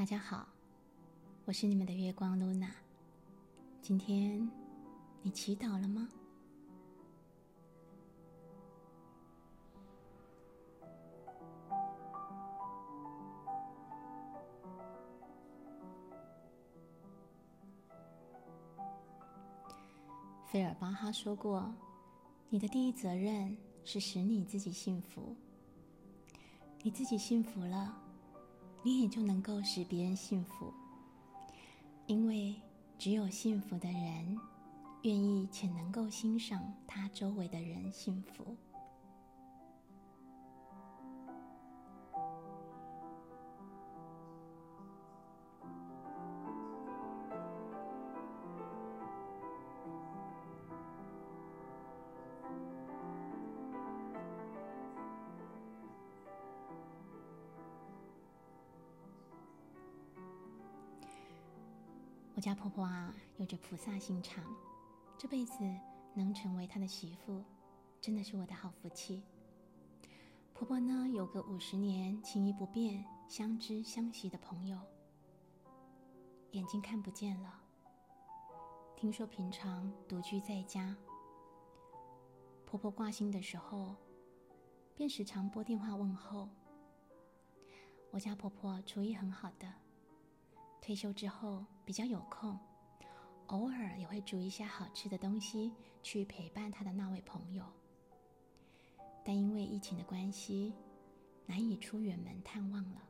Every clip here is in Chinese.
大家好，我是你们的月光露娜。今天你祈祷了吗？菲尔巴哈说过：“你的第一责任是使你自己幸福。你自己幸福了，你也就能够使别人幸福。因为只有幸福的人，愿意且能够欣赏他周围的人幸福。”我家婆婆啊，有着菩萨心肠，这辈子能成为她的媳妇，真的是我的好福气。婆婆呢，有个五十年情谊不变、相知相惜的朋友，眼睛看不见了。听说平常独居在家，婆婆挂心的时候，便时常拨电话问候。我家婆婆厨艺很好的。退休之后比较有空，偶尔也会煮一些好吃的东西去陪伴他的那位朋友。但因为疫情的关系，难以出远门探望了。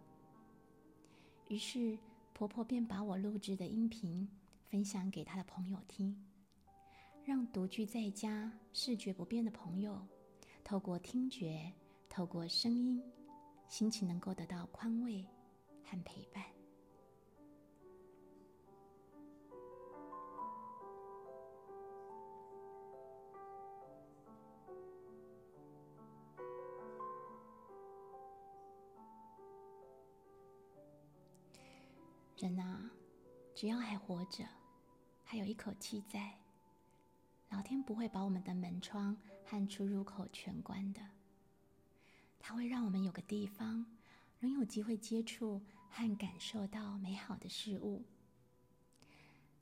于是婆婆便把我录制的音频分享给她的朋友听，让独居在家、视觉不便的朋友，透过听觉、透过声音，心情能够得到宽慰和陪伴。只要还活着，还有一口气在，老天不会把我们的门窗和出入口全关的。他会让我们有个地方，仍有机会接触和感受到美好的事物。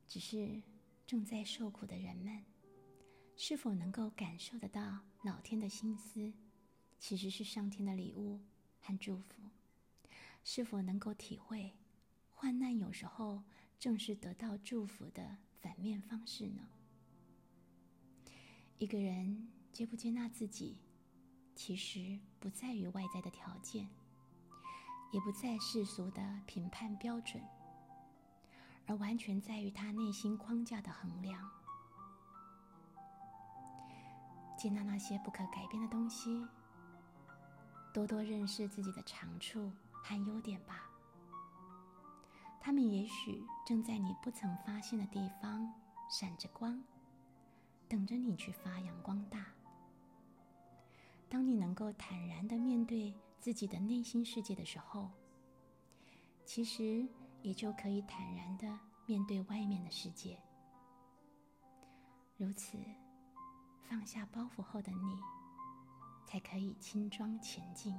只是正在受苦的人们，是否能够感受得到老天的心思，其实是上天的礼物和祝福？是否能够体会？患难有时候正是得到祝福的反面方式呢。一个人接不接纳自己，其实不在于外在的条件，也不在世俗的评判标准，而完全在于他内心框架的衡量。接纳那些不可改变的东西，多多认识自己的长处和优点吧。他们也许正在你不曾发现的地方闪着光，等着你去发扬光大。当你能够坦然的面对自己的内心世界的时候，其实也就可以坦然的面对外面的世界。如此，放下包袱后的你，才可以轻装前进。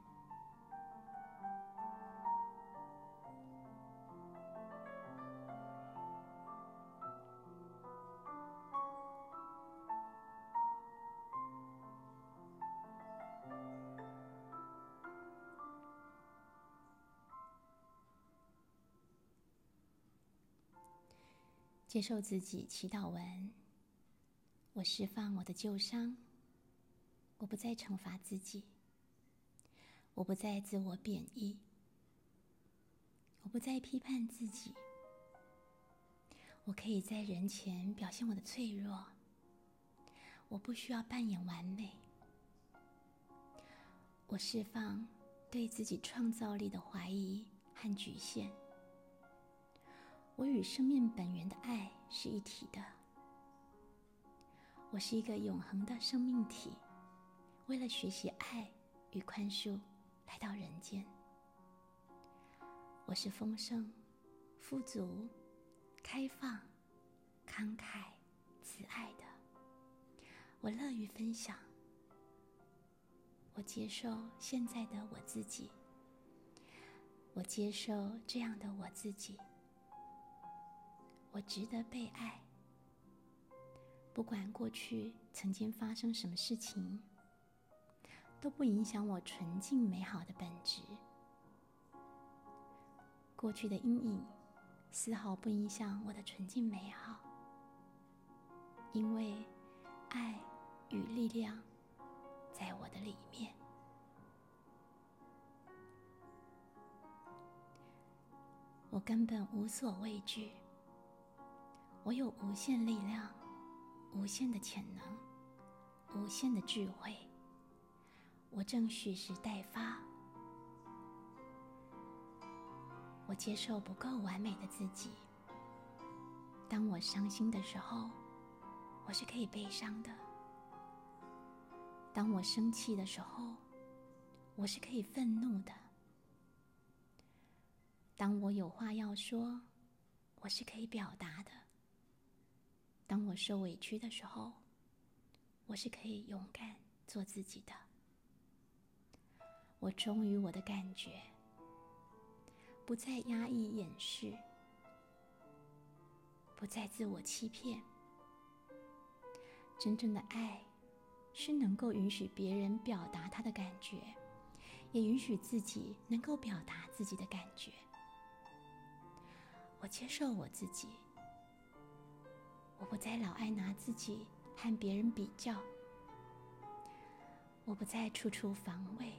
接受自己祈祷文。我释放我的旧伤，我不再惩罚自己，我不再自我贬义，我不再批判自己。我可以在人前表现我的脆弱，我不需要扮演完美。我释放对自己创造力的怀疑和局限。我与生命本源的爱是一体的。我是一个永恒的生命体，为了学习爱与宽恕来到人间。我是丰盛、富足、开放、慷慨、慈爱的。我乐于分享。我接受现在的我自己。我接受这样的我自己。我值得被爱，不管过去曾经发生什么事情，都不影响我纯净美好的本质。过去的阴影丝毫不影响我的纯净美好，因为爱与力量在我的里面。我根本无所畏惧。我有无限力量，无限的潜能，无限的智慧。我正蓄势待发。我接受不够完美的自己。当我伤心的时候，我是可以悲伤的；当我生气的时候，我是可以愤怒的；当我有话要说，我是可以表达的。当我受委屈的时候，我是可以勇敢做自己的。我忠于我的感觉，不再压抑掩饰，不再自我欺骗。真正的爱是能够允许别人表达他的感觉，也允许自己能够表达自己的感觉。我接受我自己。我不再老爱拿自己和别人比较，我不再处处防卫，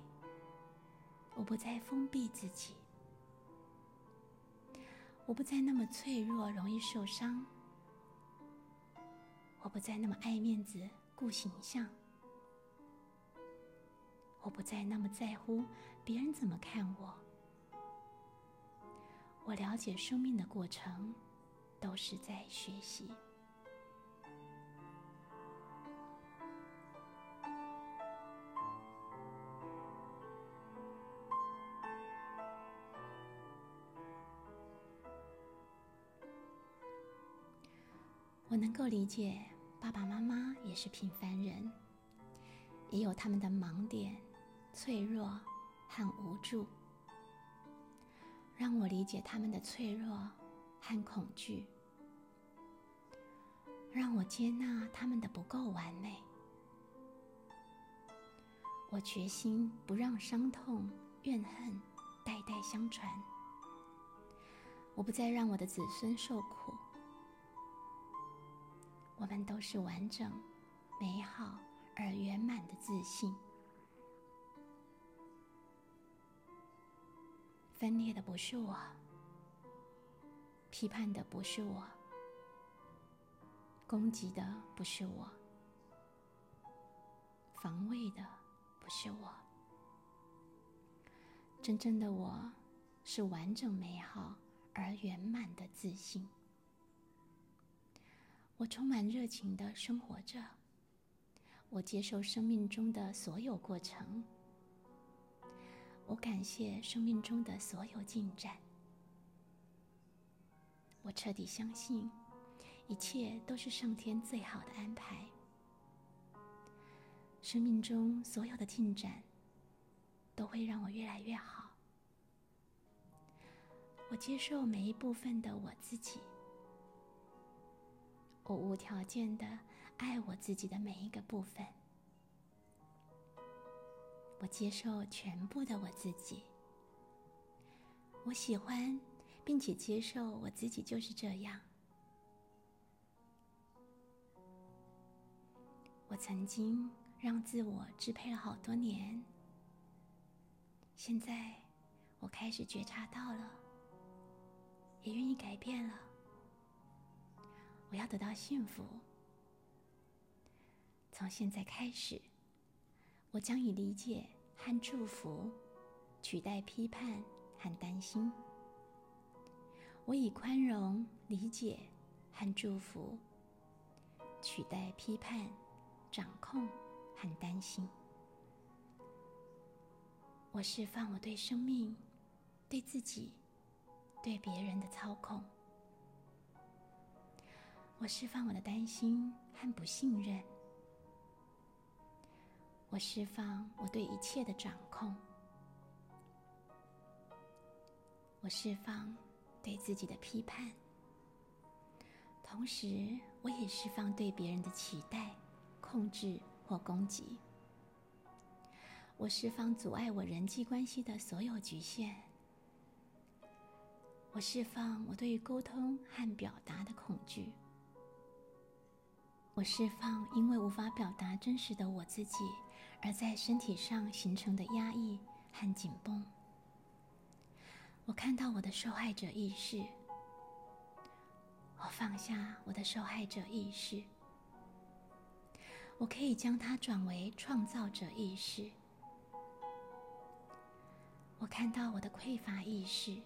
我不再封闭自己，我不再那么脆弱，容易受伤，我不再那么爱面子、顾形象，我不再那么在乎别人怎么看我。我了解生命的过程，都是在学习。我能够理解，爸爸妈妈也是平凡人，也有他们的盲点、脆弱和无助。让我理解他们的脆弱和恐惧，让我接纳他们的不够完美。我决心不让伤痛、怨恨代代相传。我不再让我的子孙受苦。我们都是完整、美好而圆满的自信。分裂的不是我，批判的不是我，攻击的不是我，防卫的不是我。真正的我是完整、美好而圆满的自信。我充满热情的生活着，我接受生命中的所有过程，我感谢生命中的所有进展，我彻底相信一切都是上天最好的安排。生命中所有的进展都会让我越来越好。我接受每一部分的我自己，我无条件的爱我自己的每一个部分。我接受全部的我自己，我喜欢并且接受我自己就是这样。我曾经让自我支配了好多年，现在我开始觉察到了，也愿意改变了。我要得到幸福，从现在开始，我将以理解和祝福取代批判和担心。我以宽容、理解和祝福取代批判。掌控和担心，我释放我对生命、对自己、对别人的操控。我释放我的担心和不信任。我释放我对一切的掌控。我释放对自己的批判，同时我也释放对别人的期待。控制或攻击，我释放阻碍我人际关系的所有局限。我释放我对于沟通和表达的恐惧。我释放因为无法表达真实的我自己而在身体上形成的压抑和紧绷。我看到我的受害者意识。我放下我的受害者意识。我可以将它转为创造者意识。我看到我的匮乏意识，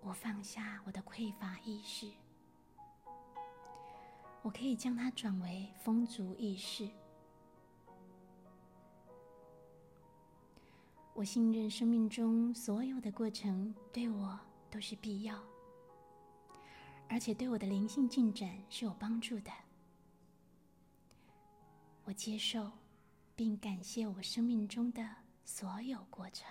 我放下我的匮乏意识。我可以将它转为风足意识。我信任生命中所有的过程对我都是必要，而且对我的灵性进展是有帮助的。我接受，并感谢我生命中的所有过程。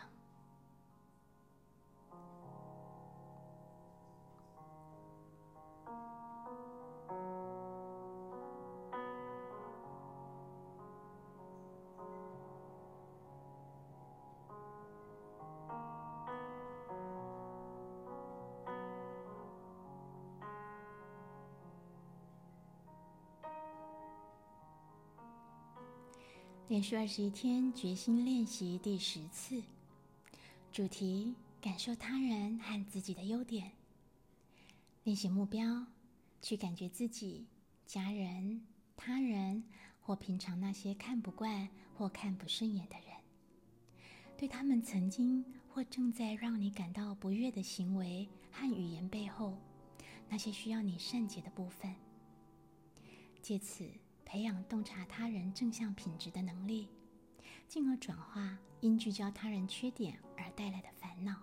连续二十一天决心练习第十次，主题：感受他人和自己的优点。练习目标：去感觉自己、家人、他人或平常那些看不惯或看不顺眼的人，对他们曾经或正在让你感到不悦的行为和语言背后，那些需要你善解的部分，借此。培养洞察他人正向品质的能力，进而转化因聚焦他人缺点而带来的烦恼。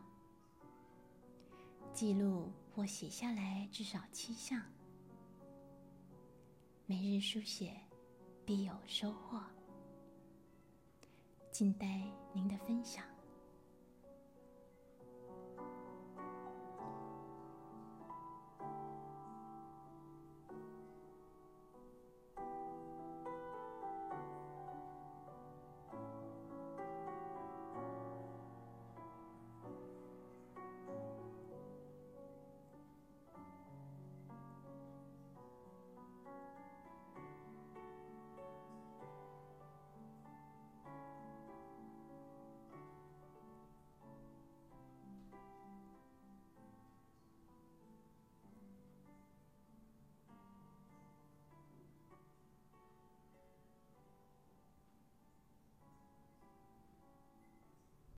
记录或写下来至少七项，每日书写必有收获。静待您的分享。